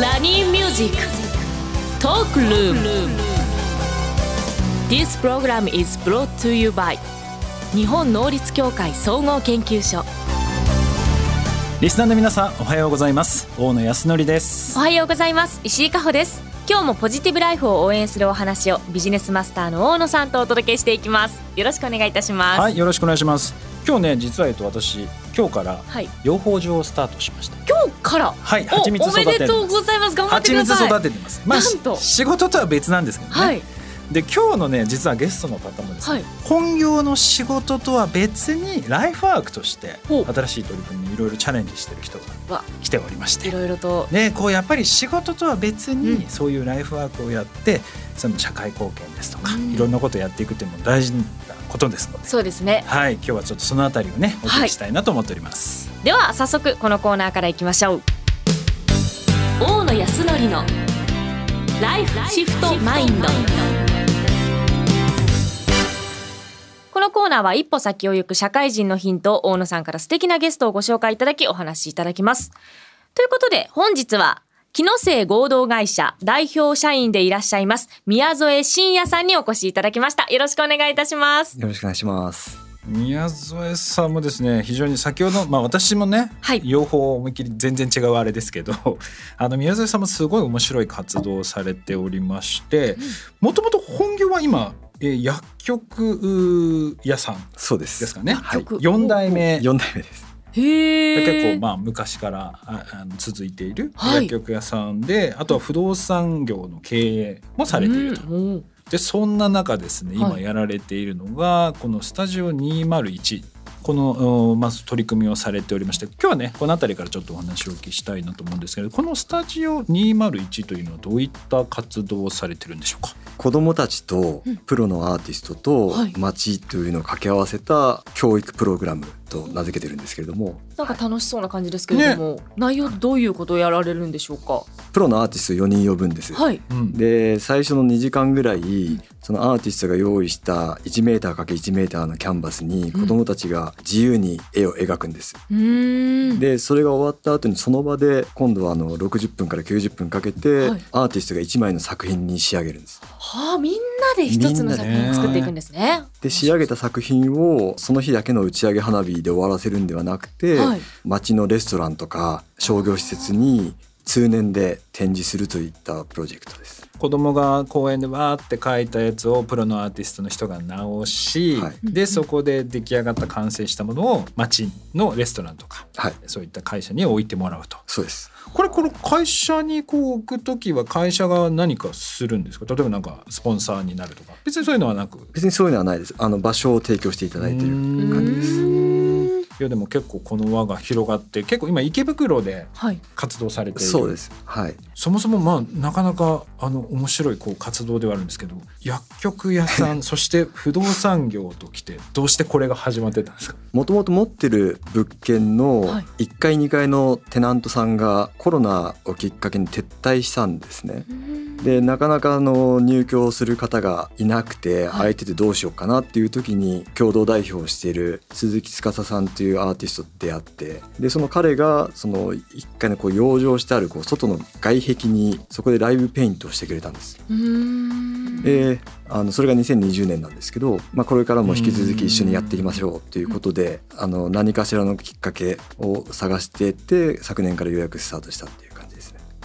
ラニーミュージックトークルーム This program is brought to you by 日本能率協会総合研究所リスナーの皆さんおはようございます。大野泰敬です。おはようございます。石井加穂です。今日もポジティブライフを応援するお話をビジネスマスターの大野さんとお届けしていきます。よろしくお願いいたします。はいよろしくお願いします。今日ね実はえっと私今日からはい。養蜂場をスタートしました。今日から。はいお蜂蜜育ておめでとうございます。頑張ってくだ蜂蜜さい育ててます。まあ仕事とは別なんですけどね、はい。で今日のね実はゲストの方もですね、はい。本業の仕事とは別にライフワークとして新しい取り組みにいろいろチャレンジしてる人がわ。来ておりまして。いろいろと。ね、こうやっぱり仕事とは別うん。にそういうライフワークをやってその社会貢献ですとか、うん。いろんなことをやっていくっていうのも大事なことですので、そうですね。はい、今日はちょっとそのあたりをねお聞きしたいなと思っております。では早速このコーナーからいきましょう。大野康則のライフシフトマインド。このコーナーは一歩先を行く社会人のヒントを大野さんから素敵なゲストをご紹介いただきお話しいただきます。ということで本日は木の生合同会社代表社員でいらっしゃいます。宮添真也さんにお越しいただきました。よろしくお願いいたします。よろしくお願いします。宮添さんもですね非常に先ほど、まあ、私もね、はい。両方思いっきり全然違うあれですけど あの宮添さんもすごい面白い活動をされておりましてもともと本業は今、えー薬局屋さんそうです。ですかね、はい。4代目。四代目です。結構まあ昔からああの続いているはい。薬局屋さんで、あとは不動産業の経営もされていると。うんでそんな中ですねはい。今やられているのが、このスタジオ201このおまず取り組みをされておりまして今日はねこの辺りからちょっとお話をお聞きしたいなと思うんですけどこのスタジオ201というのはどういった活動をされてるんでしょうか？子供たちとうん。プロのアーティストとはい。街というのを掛け合わせた教育プログラムと名付けてるんですけれども、なんか楽しそうな感じですけれども、内容どういうことをやられるんでしょうか？プロのアーティスト4人呼ぶんです。はい。うんで最初の2時間ぐらいそのアーティストが用意した1メーター ×1 メーターのキャンバスに子供たちが自由に絵を描くんです。うーん。でそれが終わった後にその場で今度はあの60分から90分かけてはいアーティストが1枚の作品に仕上げるんです。はあ、みんなで一つの作品を作っていくんですね。で仕上げた作品をその日だけの打ち上げ花火で終わらせるんではなくて、はい。街のレストランとか商業施設に通年で展示するといったプロジェクトです。子供が公園でわーって描いたやつをプロのアーティストの人が直し、はい。でそこで出来上がった完成したものを街のレストランとかはい、そういった会社に置いてもらうと。そうです。これこの会社にこう置くときは会社が何かするんですか？例えばなんかスポンサーになるとか。別にそういうのはなく。別にそういうのはないです。あの場所を提供していただいている感じです。いやでも結構この輪が広がって結構今池袋ではい。活動されているそうです。はい。そもそもまあなかなかあの面白いこう活動ではあるんですけど薬局屋さん そして不動産業ときてどうしてこれが始まってたんですか？もともと持ってる物件のはい1階2階のテナントさんがコロナをきっかけに撤退したんですね。でなかなかあの入居する方がいなくてはい空いててどうしようかなっていう時に共同代表をしている鈴木司さんというアーティストと出会ってでその彼がその一回のこう養生してあるこう外の外壁にそこでライブペイントをしてくれたんです。であのそれが2020年なんですけど、まあ、これからも引き続き一緒にやっていきましょうということであの何かしらのきっかけを探していって昨年からようやくスタートしたっていう。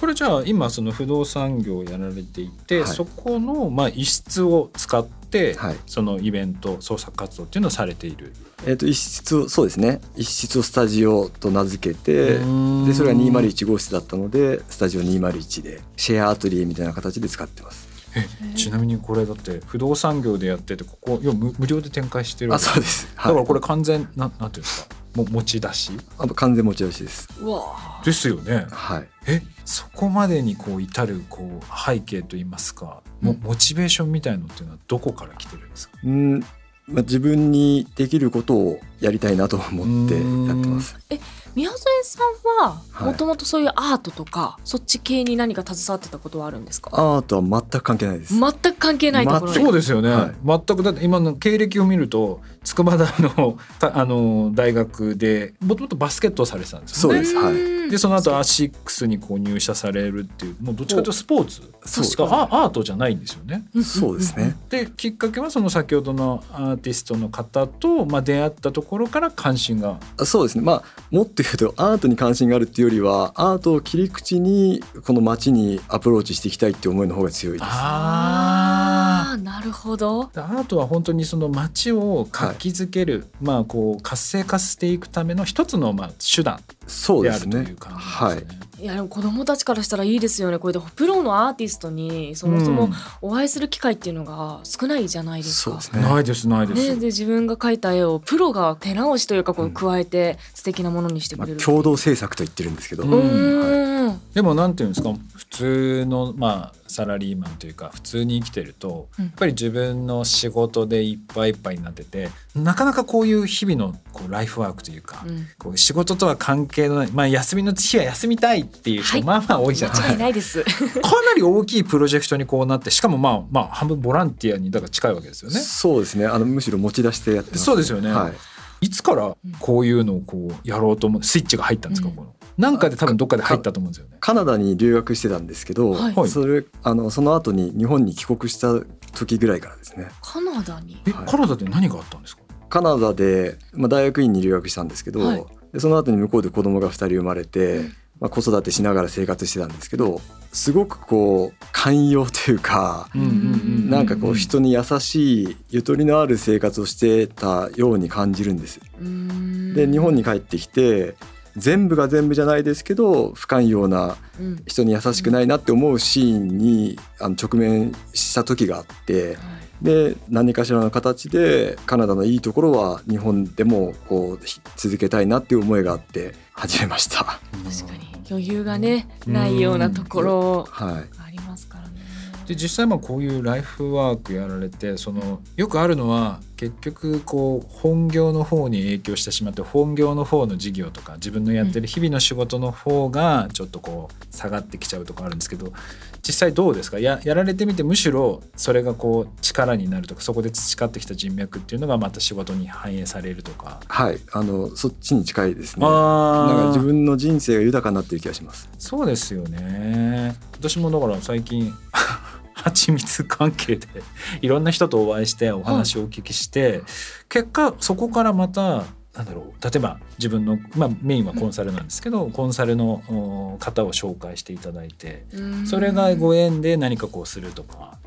これじゃあ今その不動産業をやられていて、はい。そこのまあ一室を使って、はい。そのイベント創作活動っていうのをされている。えー、と一室をそうですね。一室をスタジオと名付けてうん。でそれは201号室だったのでスタジオ201でシェアアトリエみたいな形で使ってます。えちなみにこれだって不動産業でやっててここ要は無無料で展開してるあそうです。だからこれれ完全なんなんていうんですか？も持ち出し？あ完全持ち出しです。うわですよねはい。えそこまでにこう至るこう背景といいますかもうんモチベーションみたいのっていうのはどこから来てるんですか？うんまあ、自分にできることをやりたいなと思ってやってます。宮添さんははい。もともとそういうアートとか、そっち系に何か携わってたことはあるんですか？アートは全く関係ないです。全く関係ないところそうですよね、はい。全くだって今の経歴を見ると筑波大のた あの大学でもともとバスケットをされてたんですよね。そうです。はい。うん。でその後アシックスにこう入社されるっていうもうどっちかというとスポーツ？そう確かアアートじゃないんですよね。そうですね。できっかけはその先ほどのアーティストの方と、まあ、出会ったところから関心が。そうですね。まあもっと言うとアートに関心があるっていうよりはアートを切り口にこの街にアプローチしていきたいって思いの方が強いです。あなるほどアートは本当にその街を活気づける、まあこう活性化していくための一つのまあ手段そうであですねるという。感じはいです。ね。いやでも子供たちからしたらいいですよねこれでプロのアーティストにそもそもお会いする機会っていうのが少ないじゃないですか。そうですね。ないですないです。ね、で自分が描いた絵をプロが手直しというかこううん加えて素敵なものにしてくまあれる、共同制作と言ってるんですけど。うんうーんでもなんていうんですか普通のまあサラリーマンというか普通に生きてると、うんやっぱり自分の仕事でいっぱいいっぱいになっててなかなかこういう日々のこうライフワークというか、うんこう仕事とは関係のない、まあ、休みの日は休みたいっていう人、はいまあまあ多いじゃない。ないです。かなり大きいプロジェクトにこうなってしかもまあまあ半分ボランティアにだから近いわけですよね。そうですね。あのむしろ持ち出してやってます、そうですよねはい。いつからこういうのをこうやろうと思うスイッチが入ったんですか、うん。この。なんかで多分どっかで入ったと思うんですよね。カナダに留学してたんですけど、はい。はい。それあのその後に日本に帰国した時ぐらいからですね。カナダに？え、はい。カナダで何があったんですか？カナダで、まあ、大学院に留学したんですけど、はい。でその後に向こうで子供が2人生まれて、まあ、子育てしながら生活してたんですけどすごくこう寛容というか、なんかこう人に優しいゆとりのある生活をしてたように感じるんです。で日本に帰ってきて全部が全部じゃないですけど不寛容なうん。人に優しくないなって思うシーンにあの直面した時があってはい。で何かしらの形でカナダのいいところは日本でもこうひ続けたいなっていう思いがあって始めました。確かに余裕がねないようなところはいありますからね。で実際まあこういうライフワークやられてそのよくあるのは結局こう本業の方に影響してしまって本業の方の事業とか自分のやってる日々の仕事の方がちょっとこう下がってきちゃうとこあるんですけど実際どうですか？ややられてみてむしろそれがこう力になるとかそこで培ってきた人脈っていうのがまた仕事に反映されるとか。はいあのそっちに近いですね。あなんかー自分の人生が豊かになってる気がします。そうですよね私もだから最近 蜂蜜関係でいろんな人とお会いしてお話をお聞きして、結果そこからまたなんだろう例えば自分の、まあ、メインはコンサルなんですけど、コンサルのお方を紹介していただいてそれがご縁で何かこうするとか。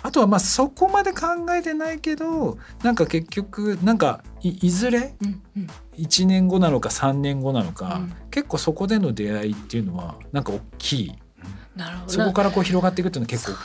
あとはまあそこまで考えてないけどなんか結局なんかいいずれうんうん。1年後なのか3年後なのか、うん。結構そこでの出会いっていうのはなんか大きい。なるほど。そこからこう広がっていくっていうのは結構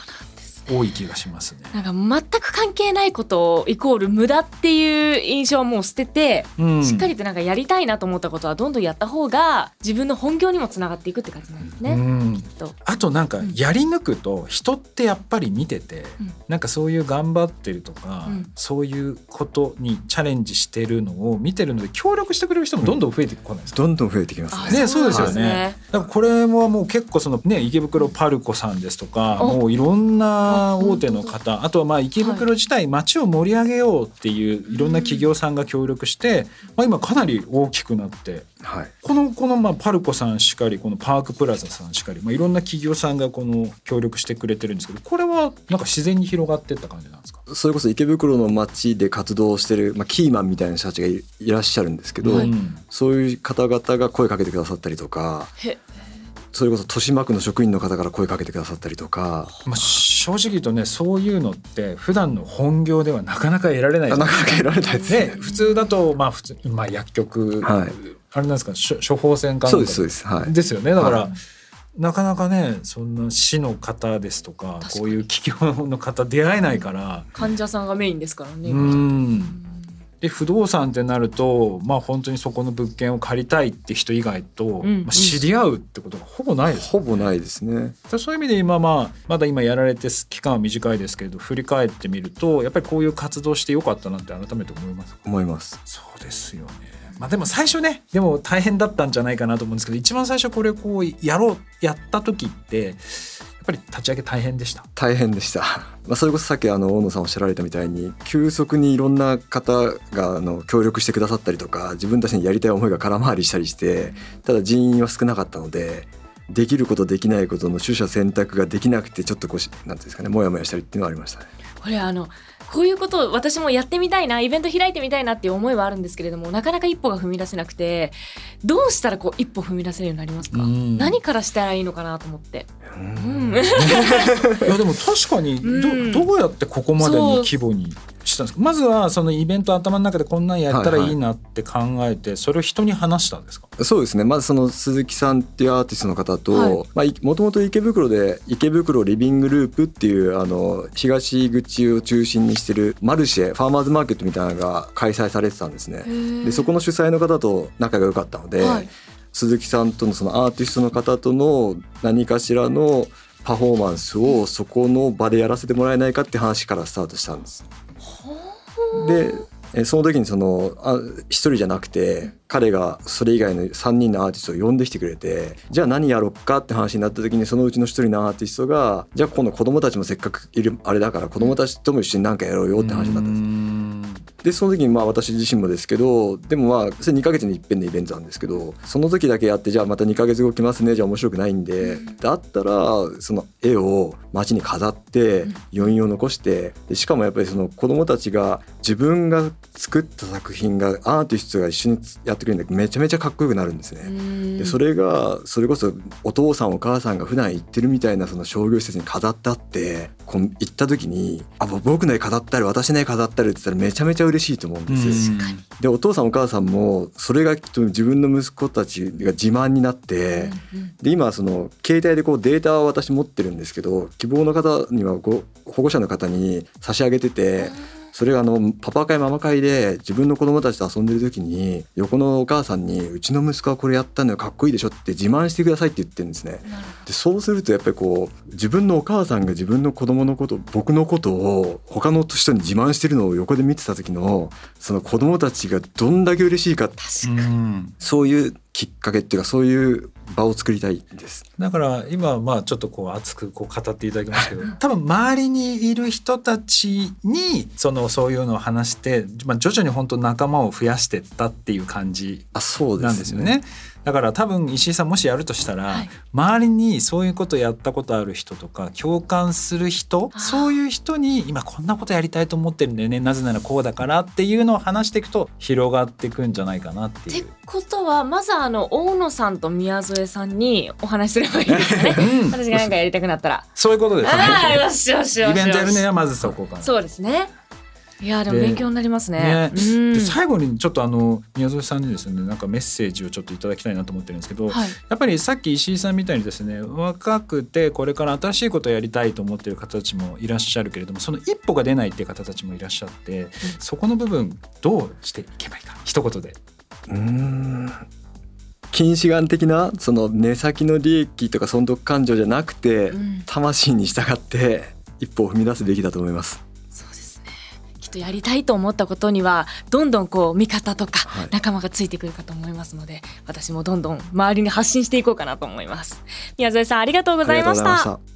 多い気がしますね。なんか全く関係ないことイコール無駄っていう印象はもう捨てて、うん。しっかりとなんかやりたいなと思ったことはどんどんやった方が自分の本業にもつながっていくって感じなんですね。うん。きっと。あとなんかうん。やり抜くと人ってやっぱり見てて、うん。なんかそういう頑張ってるとか、うん。そういうことにチャレンジしてるのを見てるので協力してくれる人もどんどん増えてこないですか、どんどん増えてきますあね。ね、そうですよね。ねだからこれももう結構そのね池袋パルコさんですとかお。もういろんな大手の方あとはまあ池袋自体街を盛り上げようっていういろんな企業さんが協力して、まあ、今かなり大きくなってはい。このこのまあパルコさんしかりこのパークプラザさんしかり、まあ、いろんな企業さんがこの協力してくれてるんですけどこれはなんか自然に広がってった感じなんですか？それこそ池袋の街で活動してる、まあ、キーマンみたいな人たちがいいらっしゃるんですけど、はい。うんそういう方々が声かけてくださったりとかへ。それこそ豊島区の職員の方から声かけてくださったりとかまあ、正直言うとねそういうのって普段の本業ではなかなか得られない。なかかなか得られないです。ね。ね、普通だとまあ普通、まあ、薬局、はい。あれなんですか処処方箋かなんか。そうですそうです。はい。ですよね。だから、はい。なかなかねそんな市の方ですとかこういう企業の方出会えないから、患者さんがメインですからね。ううんんで不動産ってなるとまあ本当にそこの物件を借りたいって人以外と、うんまあ、知り合うってことがほぼないですほぼないですね。でそういう意味で今まあまだ今やられて期間は短いですけれど振り返ってみるとやっぱりこういう活動してよかったなって改めて思います思います。そうですよねまあでも最初ねでも大変だったんじゃないかなと思うんですけど一番最初これこうやろうやった時ってやっぱり立ち上げ大変でした？大変でした、まあ、それこそさっきあの大野さんおっしゃられたみたいに急速にいろんな方があの協力してくださったりとか自分たちにやりたい思いが空回りしたりしてただ人員は少なかったのでできることできないことの取捨選択ができなくてちょっとこうしなんていうんですかねモヤモヤしたりっていうのはありましたね。これあのこういうことを私もやってみたいなイベント開いてみたいなっていう思いはあるんですけれどもなかなか一歩が踏み出せなくてどうしたらこう一歩踏み出せるようになりますか？うん何からしたらいいのかなと思って。うんいやでも確かにうんどどうやってここまでの規模にしたんですかまずはそのイベント頭の中でこんなんやったらいいなって考えてそれを人に話したんですか？そうですね。まずその鈴木さんっていうアーティストの方と、もともと池袋で池袋リビングループっていうあの東口を中心にしてるマルシェファーマーズマーケットみたいなのが開催されてたんですね。でそこの主催の方と仲が良かったので、はい。鈴木さんとのそのアーティストの方との何かしらのパフォーマンスをそこの場でやらせてもらえないかって話からスタートしたんです。でその時にそのあ一人じゃなくて彼がそれ以外の3人のアーティストを呼んできてくれてじゃあ何やろっかって話になった時にそのうちの1人のアーティストがじゃあ今度子供たちもせっかくいるあれだから子供たちとも一緒に何かやろうよって話になったんです。でその時にまあ私自身もですけどでもまあそれ2ヶ月に一遍のイベントなんですけどその時だけやってじゃあまた2ヶ月後来ますねじゃあ面白くないんで、だったらその絵を街に飾って余韻を残してでしかもやっぱりその子供たちが自分が作った作品がアーティストが一緒にやってくれるんでめちゃめちゃかっこよくなるんですね。でそれがそれこそお父さんお母さんが普段行ってるみたいなその商業施設に飾ってあってこう行った時に「あ僕の絵飾ったり私の絵飾ったり」って言ったらめちゃめちゃ嬉しいと思うんですよ。でお父さんお母さんもそれがきっと自分の息子たちが自慢になってで今その携帯でこうデータを私持ってるんですけど希望の方にはご保護者の方に差し上げてて。それがあのパパ会ママ会で自分の子供たちと遊んでる時に横のお母さんに「うちの息子はこれやったのよかっこいいでしょ」って自慢してくださいって言ってるんですね。でそうするとやっぱりこう自分のお母さんが自分の子供のこと僕のことを他の人に自慢してるのを横で見てた時のその子供たちがどんだけ嬉しいか。うん。そういうきっかけっていうかそういう場を作りたいです。だから今まあちょっとこう熱くこう語っていただきましたけど多分周りにいる人たちにそのそういうのを話して、まあ、徐々に本当仲間を増やしてったっていう感じあそうですなんですよね。だから多分石井さんもしやるとしたら、はい周りにそういうことやったことある人とか共感する人そういう人に今こんなことやりたいと思ってるんだよねなぜならこうだからっていうのを話していくと広がっていくんじゃないかなってっていう。ことはまずあの大野さんと宮添さんにお話しすればいいですかね うん私が何かやりたくなったら。そういうことですね。イベントやるにはまずそこから。そうですね。いやでもで勉強になりますね。ねうんで最後にちょっとあの宮添さんにですねなんかメッセージをちょっといただきたいなと思ってるんですけど、はい。やっぱりさっき石井さんみたいにですね若くてこれから新しいことをやりたいと思っている方たちもいらっしゃるけれどもその一歩が出ないっていう方たちもいらっしゃって、そこの部分どうしていけばいいか一言で。うーん近視眼的なその目先の利益とか損得感情じゃなくて、うん魂に従って一歩を踏み出すべきだと思います。とやりたいと思ったことにはどんどんこう味方とかはい仲間がついてくるかと思いますので、私もどんどん周りに発信していこうかなと思います。宮添さんありがとうございましありがとうた。ございました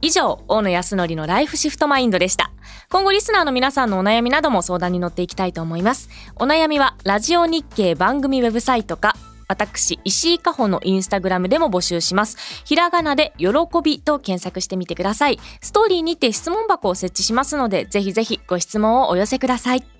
以上大野康則のライフシフトマインドでした今後リスナーの皆さんのお悩みなども相談に乗っていきたいと思いますお悩みはラジオ日経番組ウェブサイトか私石井加穂のインスタグラムでも募集します。ひらがなで喜びと検索してみてください。ストーリーにて質問箱を設置しますのでぜひぜひご質問をお寄せください。